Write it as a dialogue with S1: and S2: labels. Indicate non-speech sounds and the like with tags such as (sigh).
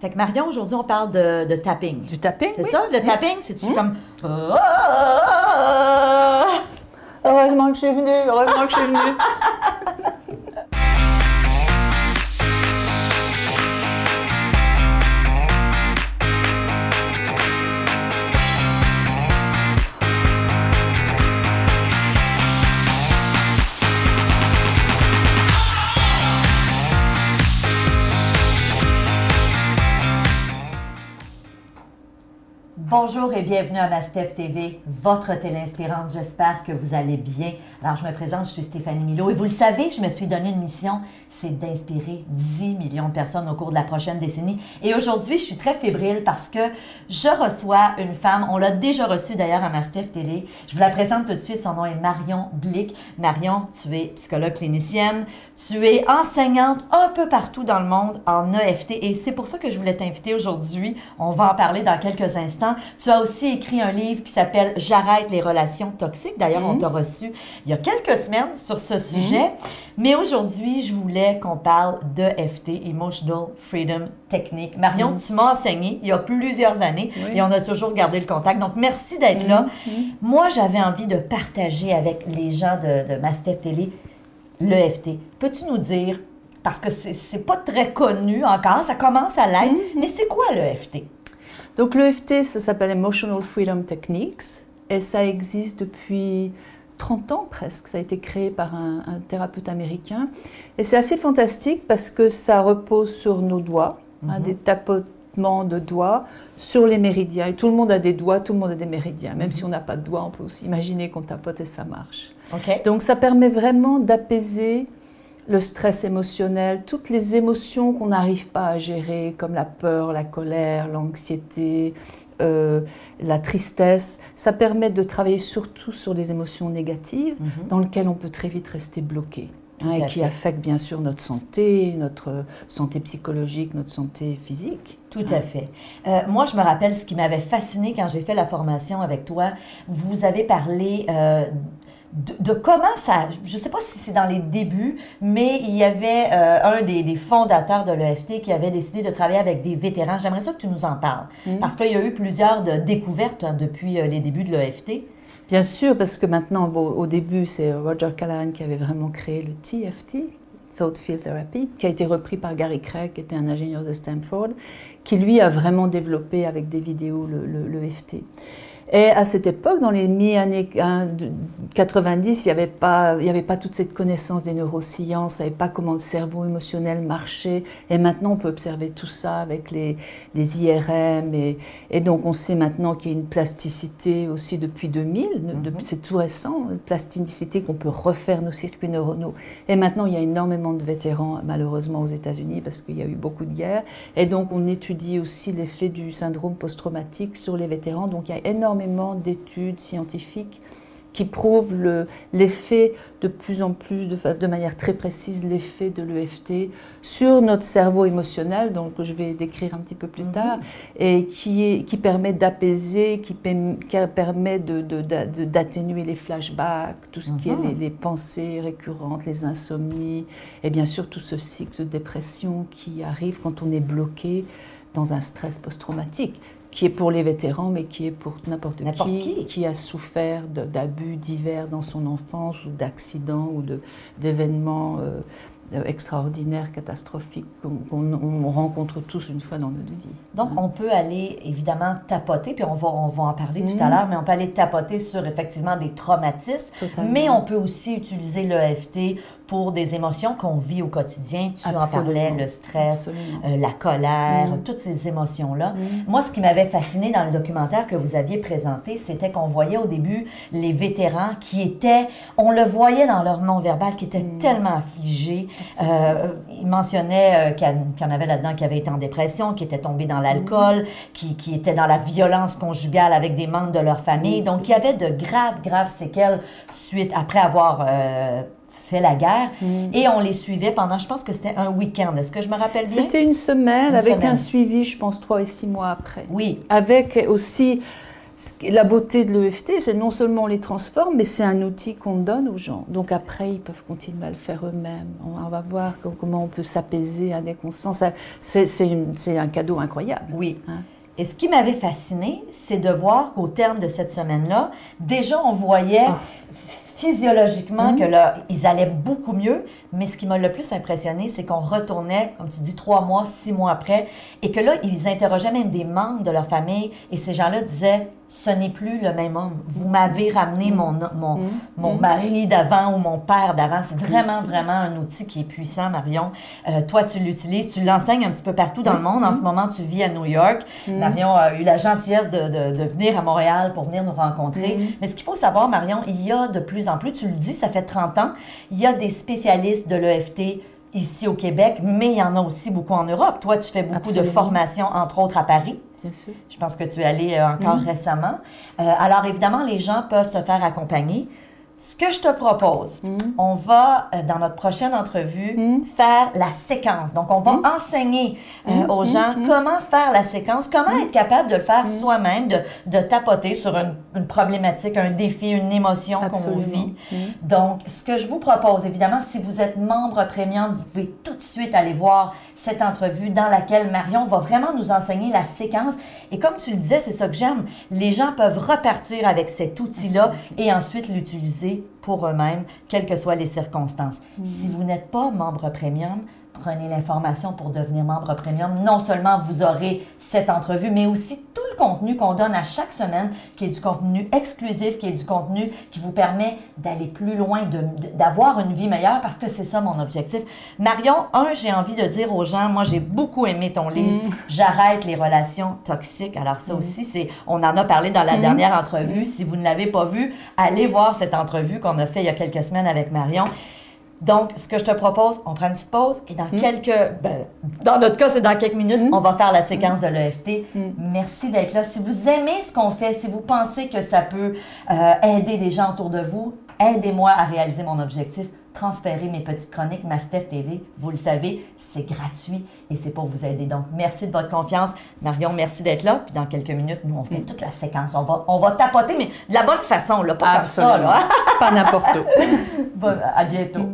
S1: Fait que Marion, aujourd'hui, on parle de, de tapping.
S2: Du tapping,
S1: C'est
S2: oui.
S1: ça? Le
S2: Oui.
S1: tapping, c'est-tu
S2: Hmm.
S1: comme...
S2: Heureusement que je suis venue, heureusement que je suis venue. (laughs)
S1: Bonjour et bienvenue à Mastef TV, votre télé inspirante. J'espère que vous allez bien. Alors, je me présente, je suis Stéphanie Milo et vous le savez, je me suis donné une mission, c'est d'inspirer 10 millions de personnes au cours de la prochaine décennie. Et aujourd'hui, je suis très fébrile parce que je reçois une femme, on l'a déjà reçue d'ailleurs à Mastef Télé. Je vous la présente tout de suite, son nom est Marion Blick. Marion, tu es psychologue clinicienne, tu es enseignante un peu partout dans le monde en EFT et c'est pour ça que je voulais t'inviter aujourd'hui. On va en parler dans quelques instants. Tu as aussi écrit un livre qui s'appelle J'arrête les relations toxiques. D'ailleurs, on t'a reçu il y a quelques semaines sur ce sujet. Mais aujourd'hui, je voulais qu'on parle d'EFT, Emotional Freedom Technique. Marion, tu m'as enseigné il y a plusieurs années
S2: Oui.
S1: et on a toujours gardé le contact. Donc, merci d'être là. Moi, j'avais envie de partager avec les gens de, de Mastef Télé l'EFT. Peux-tu nous dire, parce que c'est c'est pas très connu encore, ça commence à l'être, mais c'est quoi l'EFT?
S2: Donc l'EFT, ça s'appelle Emotional Freedom Techniques et ça existe depuis 30 ans presque. Ça a été créé par un, un thérapeute américain et c'est assez fantastique parce que ça repose sur nos doigts, hein, des tapotements de doigts sur les méridiens. Et tout le monde a des doigts, tout le monde a des méridiens. Même si on n'a pas de doigts, on peut aussi imaginer qu'on tapote et ça marche. Donc ça permet vraiment d'apaiser le stress émotionnel, toutes les émotions qu'on n'arrive pas à gérer, comme la peur, la colère, l'anxiété, euh, la tristesse. Ça permet de travailler surtout sur les émotions négatives, dans lesquelles on peut très vite rester bloqué. hein, et qui affectent bien sûr notre santé, notre santé psychologique, notre santé physique.
S1: Tout à fait. Euh, moi, je me rappelle ce qui m'avait fasciné quand j'ai fait la formation avec toi. Vous avez parlé euh, de, de comment ça. Je ne sais pas si c'est dans les débuts, mais il y avait euh, un des, des fondateurs de l'EFT qui avait décidé de travailler avec des vétérans. J'aimerais ça que tu nous en parles. Parce qu'il y a eu plusieurs de découvertes hein, depuis euh, les débuts de l'EFT.
S2: Bien sûr, parce que maintenant, bon, au début, c'est Roger Callahan qui avait vraiment créé le TFT, Thought Field Therapy, qui a été repris par Gary Craig, qui était un ingénieur de Stanford, qui lui a vraiment développé avec des vidéos le, le. Et à cette époque, dans les mi-années hein, de- 90, il n'y avait, pas- il y avait pas toute cette connaissance des neurosciences, on ne savait pas comment le cerveau émotionnel marchait. Et maintenant, on peut observer tout ça avec les, les IRM. Et, et donc, on sait maintenant qu'il y a une plasticité aussi depuis 2000, depuis- c'est tout récent, une plasticité qu'on peut refaire nos circuits neuronaux. Et maintenant, il y a énormément de vétérans, malheureusement, aux États-Unis, parce qu'il y a eu beaucoup de guerres. Et donc, on étudie aussi l'effet du syndrome post-traumatique sur les vétérans. Donc, il y a énormément d'études scientifiques qui prouvent le- l'effet de plus en plus, de, manière très précise, l'effet de l'EFT sur notre cerveau émotionnel, donc que je vais décrire un petit peu plus tard, et qui, est, qui permet d'apaiser, qui, permet de- de- de- d'atténuer les flashbacks, tout ce qui est
S1: Mhm.
S2: les, les pensées récurrentes, les insomnies, et bien sûr tout ce cycle de dépression qui arrive quand on est bloqué dans un stress post-traumatique qui est pour les vétérans, mais qui est pour n'importe qui,
S1: qui.
S2: a souffert d'abus divers dans son enfance ou d'accidents ou d'événements euh, euh, extraordinaires, catastrophiques qu'on qu'on- on rencontre tous une fois dans notre vie.
S1: Donc, on peut aller évidemment tapoter, puis on va, on va en parler tout à l'heure, mais on peut aller tapoter sur effectivement des traumatismes,
S2: Totalement.
S1: mais on peut aussi utiliser l'EFT pour des émotions qu'on vit au quotidien. Tu en
S2: Absolument.
S1: parlais, le stress, euh, la colère,
S2: Mhm.
S1: toutes ces émotions-là.
S2: Mhm.
S1: Moi, ce qui m'avait fasciné dans le documentaire que vous aviez présenté, c'était qu'on voyait au début les vétérans qui étaient, on le voyait dans leur non-verbal, qui étaient tellement affligés. Euh, il mentionnait euh, qu'il y en- avait là-dedans qui avaient été en dépression, qui étaient tombés dans l'alcool, qui, qui étaient dans la violence conjugale avec des membres de leur famille. Donc, il y avait de graves, graves séquelles suite, après avoir euh, fait la guerre.
S2: Mhm.
S1: Et on les suivait pendant, je pense que c'était un week-end. Est-ce que je me rappelle bien?
S2: C'était une semaine
S1: Une
S2: avec
S1: semaine.
S2: un suivi, je pense, trois et six mois après.
S1: Oui.
S2: Avec aussi La beauté de l'EFT, c'est non seulement on les transforme, mais c'est un outil qu'on donne aux gens. Donc après, ils peuvent continuer à le faire eux-mêmes. On va voir comment on peut s'apaiser à des consciences. C'est un cadeau incroyable.
S1: Oui. Hein? Et ce qui m'avait fasciné, c'est de voir qu'au terme de cette semaine-là, déjà on voyait ah physiologiquement que là, ils allaient beaucoup mieux. Mais ce qui m'a le plus impressionné, c'est qu'on retournait, comme tu dis, trois mois, six mois après, et que là, ils interrogeaient même des membres de leur famille, et ces gens-là disaient ce n'est plus le même homme. Vous m'avez ramené mon, mon, mm. mon mm. mari d'avant ou mon père d'avant. C'est vraiment, vraiment un outil qui est puissant, Marion. Euh, toi, tu l'utilises, tu l'enseignes un petit peu partout dans le monde. En ce moment, tu vis à New York. Mm. Marion a eu la gentillesse de, de, de, venir à Montréal pour venir nous rencontrer. Mais ce qu'il faut savoir, Marion, il y a de plus en plus, tu le dis, ça fait 30 ans, il y a des spécialistes de l'EFT ici au Québec, mais il y en a aussi beaucoup en Europe. Toi, tu fais beaucoup de formations, entre autres à Paris.
S2: Bien sûr.
S1: Je pense que tu es allé euh, encore récemment. Euh, alors, évidemment, les gens peuvent se faire accompagner. Ce que je te propose, mm. on va, euh, dans notre prochaine entrevue, mm. faire la séquence. Donc, on va mm. enseigner euh, aux gens comment faire la séquence, comment être capable de le faire soi-même, de, de, tapoter sur une, une, problématique, un défi, une émotion qu'on vit. Donc, ce que je vous propose, évidemment, si vous êtes membre premium, vous pouvez tout de suite aller voir cette entrevue dans laquelle Marion va vraiment nous enseigner la séquence. Et comme tu le disais, c'est ça que j'aime. Les gens peuvent repartir avec cet outil-là et ensuite l'utiliser pour eux-mêmes, quelles que soient les circonstances. Mm. Si vous n'êtes pas membre premium, prenez l'information pour devenir membre premium. Non seulement vous aurez cette entrevue, mais aussi tout le contenu qu'on donne à chaque semaine, qui est du contenu exclusif, qui est du contenu qui vous permet d'aller plus loin, d'avoir une vie meilleure, parce que c'est ça mon objectif. Marion, un, j'ai envie de dire aux gens, moi j'ai beaucoup aimé ton livre, mm. J'arrête les relations toxiques. Alors ça mm. aussi, c'est, on en a parlé dans la mm. dernière entrevue. Si vous ne l'avez pas vu, allez voir cette entrevue qu'on a fait il y a quelques semaines avec Marion. Donc, ce que je te propose, on prend une petite pause et dans hmm. quelques, ben, dans notre cas, c'est dans quelques minutes, hmm. on va faire la séquence de l'EFT. Hmm. Merci d'être là. Si vous aimez ce qu'on fait, si vous pensez que ça peut euh, aider les gens autour de vous, aidez-moi à réaliser mon objectif. Transférer mes petites chroniques, ma Steph TV. Vous le savez, c'est gratuit et c'est pour vous aider. Donc, merci de votre confiance. Marion, merci d'être là. Puis dans quelques minutes, nous, on fait toute la séquence. On va, on va tapoter, mais de la bonne façon, là, pas comme ça. Là.
S2: pas n'importe où. (laughs)
S1: bon, à bientôt.